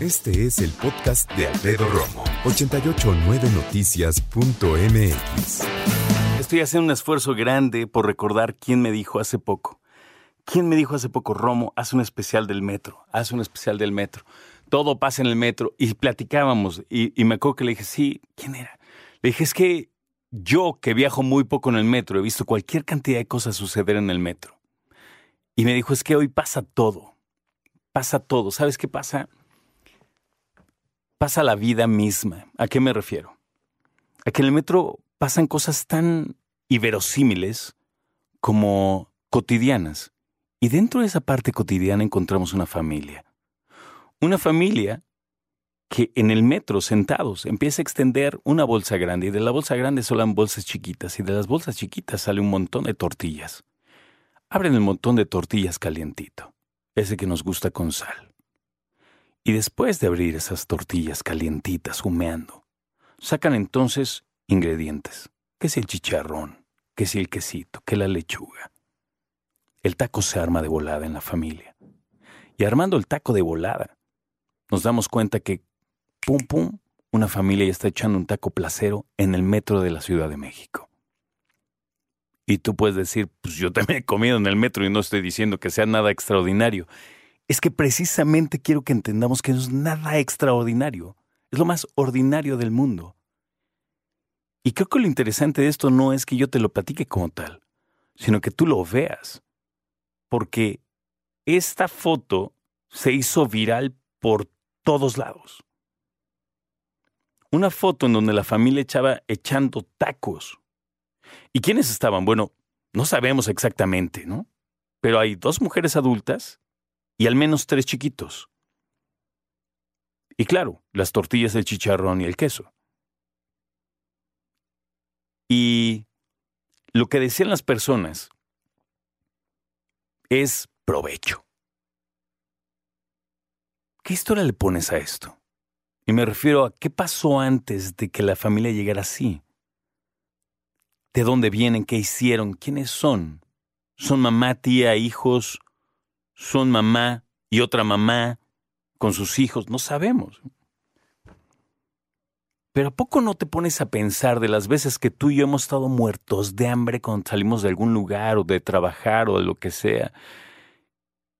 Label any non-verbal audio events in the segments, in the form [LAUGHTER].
Este es el podcast de Alfredo Romo, 889noticias.mx. Estoy haciendo un esfuerzo grande por recordar quién me dijo hace poco. ¿Quién me dijo hace poco, Romo, haz un especial del metro, haz un especial del metro? Todo pasa en el metro y platicábamos y, y me acuerdo que le dije, sí, ¿quién era? Le dije, es que yo que viajo muy poco en el metro, he visto cualquier cantidad de cosas suceder en el metro. Y me dijo, es que hoy pasa todo, pasa todo. ¿Sabes qué pasa? Pasa la vida misma. ¿A qué me refiero? A que en el metro pasan cosas tan inverosímiles como cotidianas. Y dentro de esa parte cotidiana encontramos una familia. Una familia que en el metro, sentados, empieza a extender una bolsa grande y de la bolsa grande salen bolsas chiquitas y de las bolsas chiquitas sale un montón de tortillas. Abren el montón de tortillas calientito, ese que nos gusta con sal. Y después de abrir esas tortillas calientitas, humeando, sacan entonces ingredientes, que si el chicharrón, que si el quesito, que la lechuga. El taco se arma de volada en la familia. Y armando el taco de volada, nos damos cuenta que, pum, pum, una familia ya está echando un taco placero en el metro de la Ciudad de México. Y tú puedes decir, pues yo también he comido en el metro y no estoy diciendo que sea nada extraordinario. Es que precisamente quiero que entendamos que no es nada extraordinario. Es lo más ordinario del mundo. Y creo que lo interesante de esto no es que yo te lo platique como tal, sino que tú lo veas. Porque esta foto se hizo viral por todos lados. Una foto en donde la familia echaba echando tacos. ¿Y quiénes estaban? Bueno, no sabemos exactamente, ¿no? Pero hay dos mujeres adultas y al menos tres chiquitos. Y claro, las tortillas, el chicharrón y el queso. Y lo que decían las personas es provecho. ¿Qué historia le pones a esto? Y me refiero a qué pasó antes de que la familia llegara así. ¿De dónde vienen? ¿Qué hicieron? ¿Quiénes son? ¿Son mamá, tía, hijos? ¿Son mamá y otra mamá con sus hijos? No sabemos. Pero ¿a poco no te pones a pensar de las veces que tú y yo hemos estado muertos de hambre cuando salimos de algún lugar o de trabajar o de lo que sea?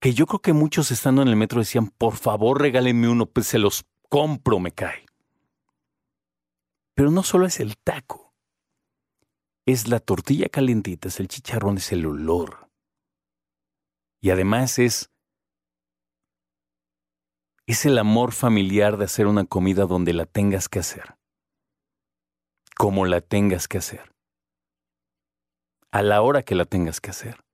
Que yo creo que muchos estando en el metro decían, por favor regálenme uno, pues se los compro, me cae. Pero no solo es el taco, es la tortilla calentita, es el chicharrón, es el olor. Y además es es el amor familiar de hacer una comida donde la tengas que hacer como la tengas que hacer, a la hora que la tengas que hacer.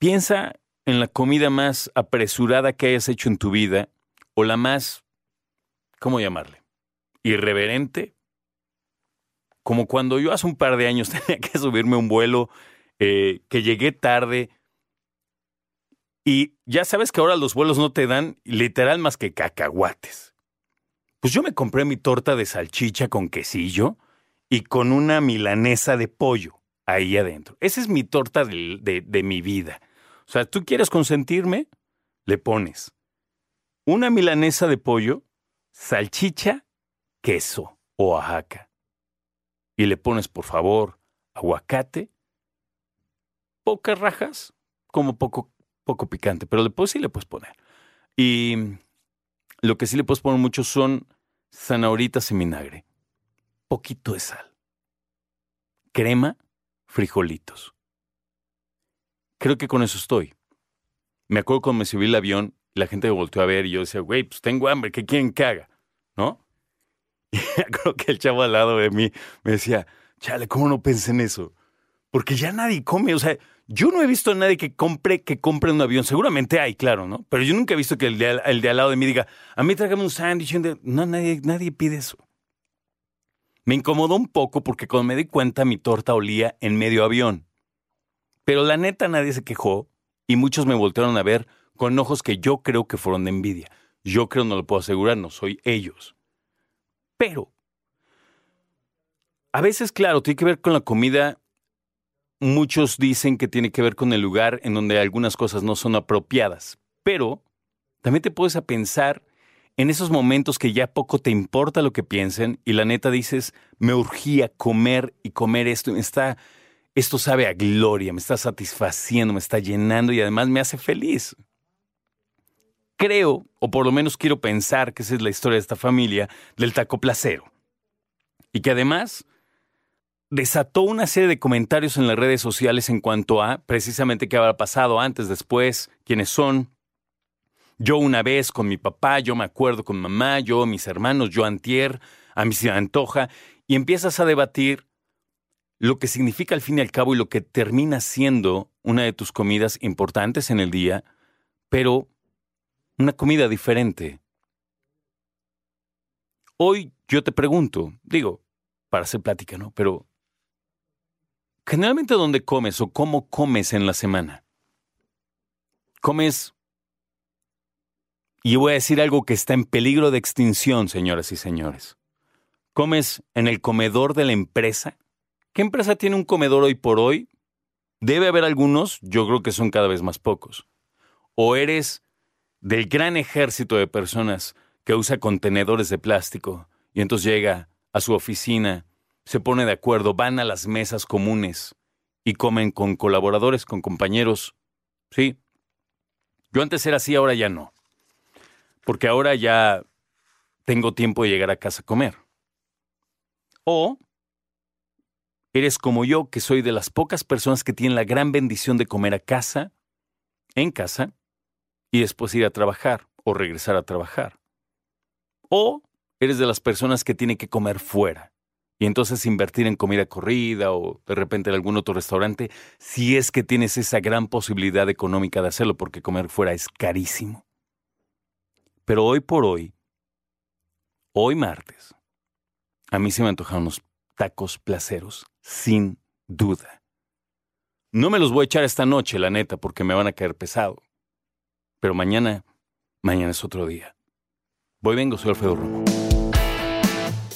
Piensa en la comida más apresurada que hayas hecho en tu vida o la más, ¿cómo llamarle? Irreverente. Como cuando yo hace un par de años [LAUGHS] tenía que subirme un vuelo, eh, que llegué tarde y ya sabes que ahora los vuelos no te dan literal más que cacahuates. Pues yo me compré mi torta de salchicha con quesillo y con una milanesa de pollo ahí adentro. Esa es mi torta de, de, mi vida. O sea, tú quieres consentirme, le pones una milanesa de pollo, salchicha, queso o Oaxaca. Y le pones, por favor, aguacate, pocas rajas, como poco, poco picante, pero después sí le puedes poner. Y lo que sí le puedes poner mucho son zanahoritas en vinagre, poquito de sal, crema, frijolitos. Creo que con eso estoy. Me acuerdo cuando me subí el avión, la gente me volteó a ver y yo decía, güey, pues tengo hambre, ¿qué quieren que haga? ¿No? [LAUGHS] Y creo que el chavo al lado de mí me decía, chale, ¿cómo no pensé en eso? Porque ya nadie come, o sea, yo no he visto a nadie que compre, que compre un avión. Seguramente hay, claro, ¿no? Pero yo nunca he visto que el de, al lado de mí diga, a mí trágame un sándwich. No, nadie, nadie pide eso. Me incomodó un poco porque cuando me di cuenta mi torta olía en medio avión. Pero la neta nadie se quejó y muchos me voltearon a ver con ojos que yo creo que fueron de envidia. Yo creo, no lo puedo asegurar, no soy ellos. Pero, a veces, claro, tiene que ver con la comida Muchos dicen que tiene que ver con el lugar en donde algunas cosas no son apropiadas, pero También te puedes a pensar en esos momentos que ya poco te importa lo que piensen y la neta dices, me urgía comer y comer esto, está, esto sabe a gloria, me está satisfaciendo, me está llenando y además me hace feliz. Creo, o por lo menos quiero pensar que esa es la historia de esta familia del taco placero. Y que además desató una serie de comentarios en las redes sociales en cuanto a precisamente qué habrá pasado antes, después, quiénes son, yo una vez con mi papá, yo me acuerdo con mamá, yo, mis hermanos, yo antier, a mí se antoja, y empiezas a debatir lo que significa al fin y al cabo y lo que termina siendo una de tus comidas importantes en el día, pero una comida diferente. Hoy yo te pregunto, digo, para hacer plática, ¿no? Pero, generalmente, ¿dónde comes o cómo comes en la semana? ¿Comes y voy a decir algo que está en peligro de extinción, señoras y señores. ¿Comes en el comedor de la empresa? ¿Qué empresa tiene un comedor hoy por hoy? Debe haber algunos, yo creo que son cada vez más pocos. O eres del gran ejército de personas que usa contenedores de plástico y entonces llega a su oficina, se pone de acuerdo, van a las mesas comunes y comen con colaboradores, con compañeros. Sí. Yo antes era así, ahora ya no porque ahora ya tengo tiempo de llegar a casa a comer. O eres como yo, que soy de las pocas personas que tienen la gran bendición de comer a casa, en casa, y después ir a trabajar o regresar a trabajar. O eres de las personas que tienen que comer fuera y entonces invertir en comida corrida o de repente en algún otro restaurante, si es que tienes esa gran posibilidad económica de hacerlo, porque comer fuera es carísimo. Pero hoy por hoy, hoy martes, a mí se me antojaron unos tacos placeros, sin duda. No me los voy a echar esta noche, la neta, porque me van a caer pesado. Pero mañana, mañana es otro día. Voy, vengo, soy Alfredo Romo.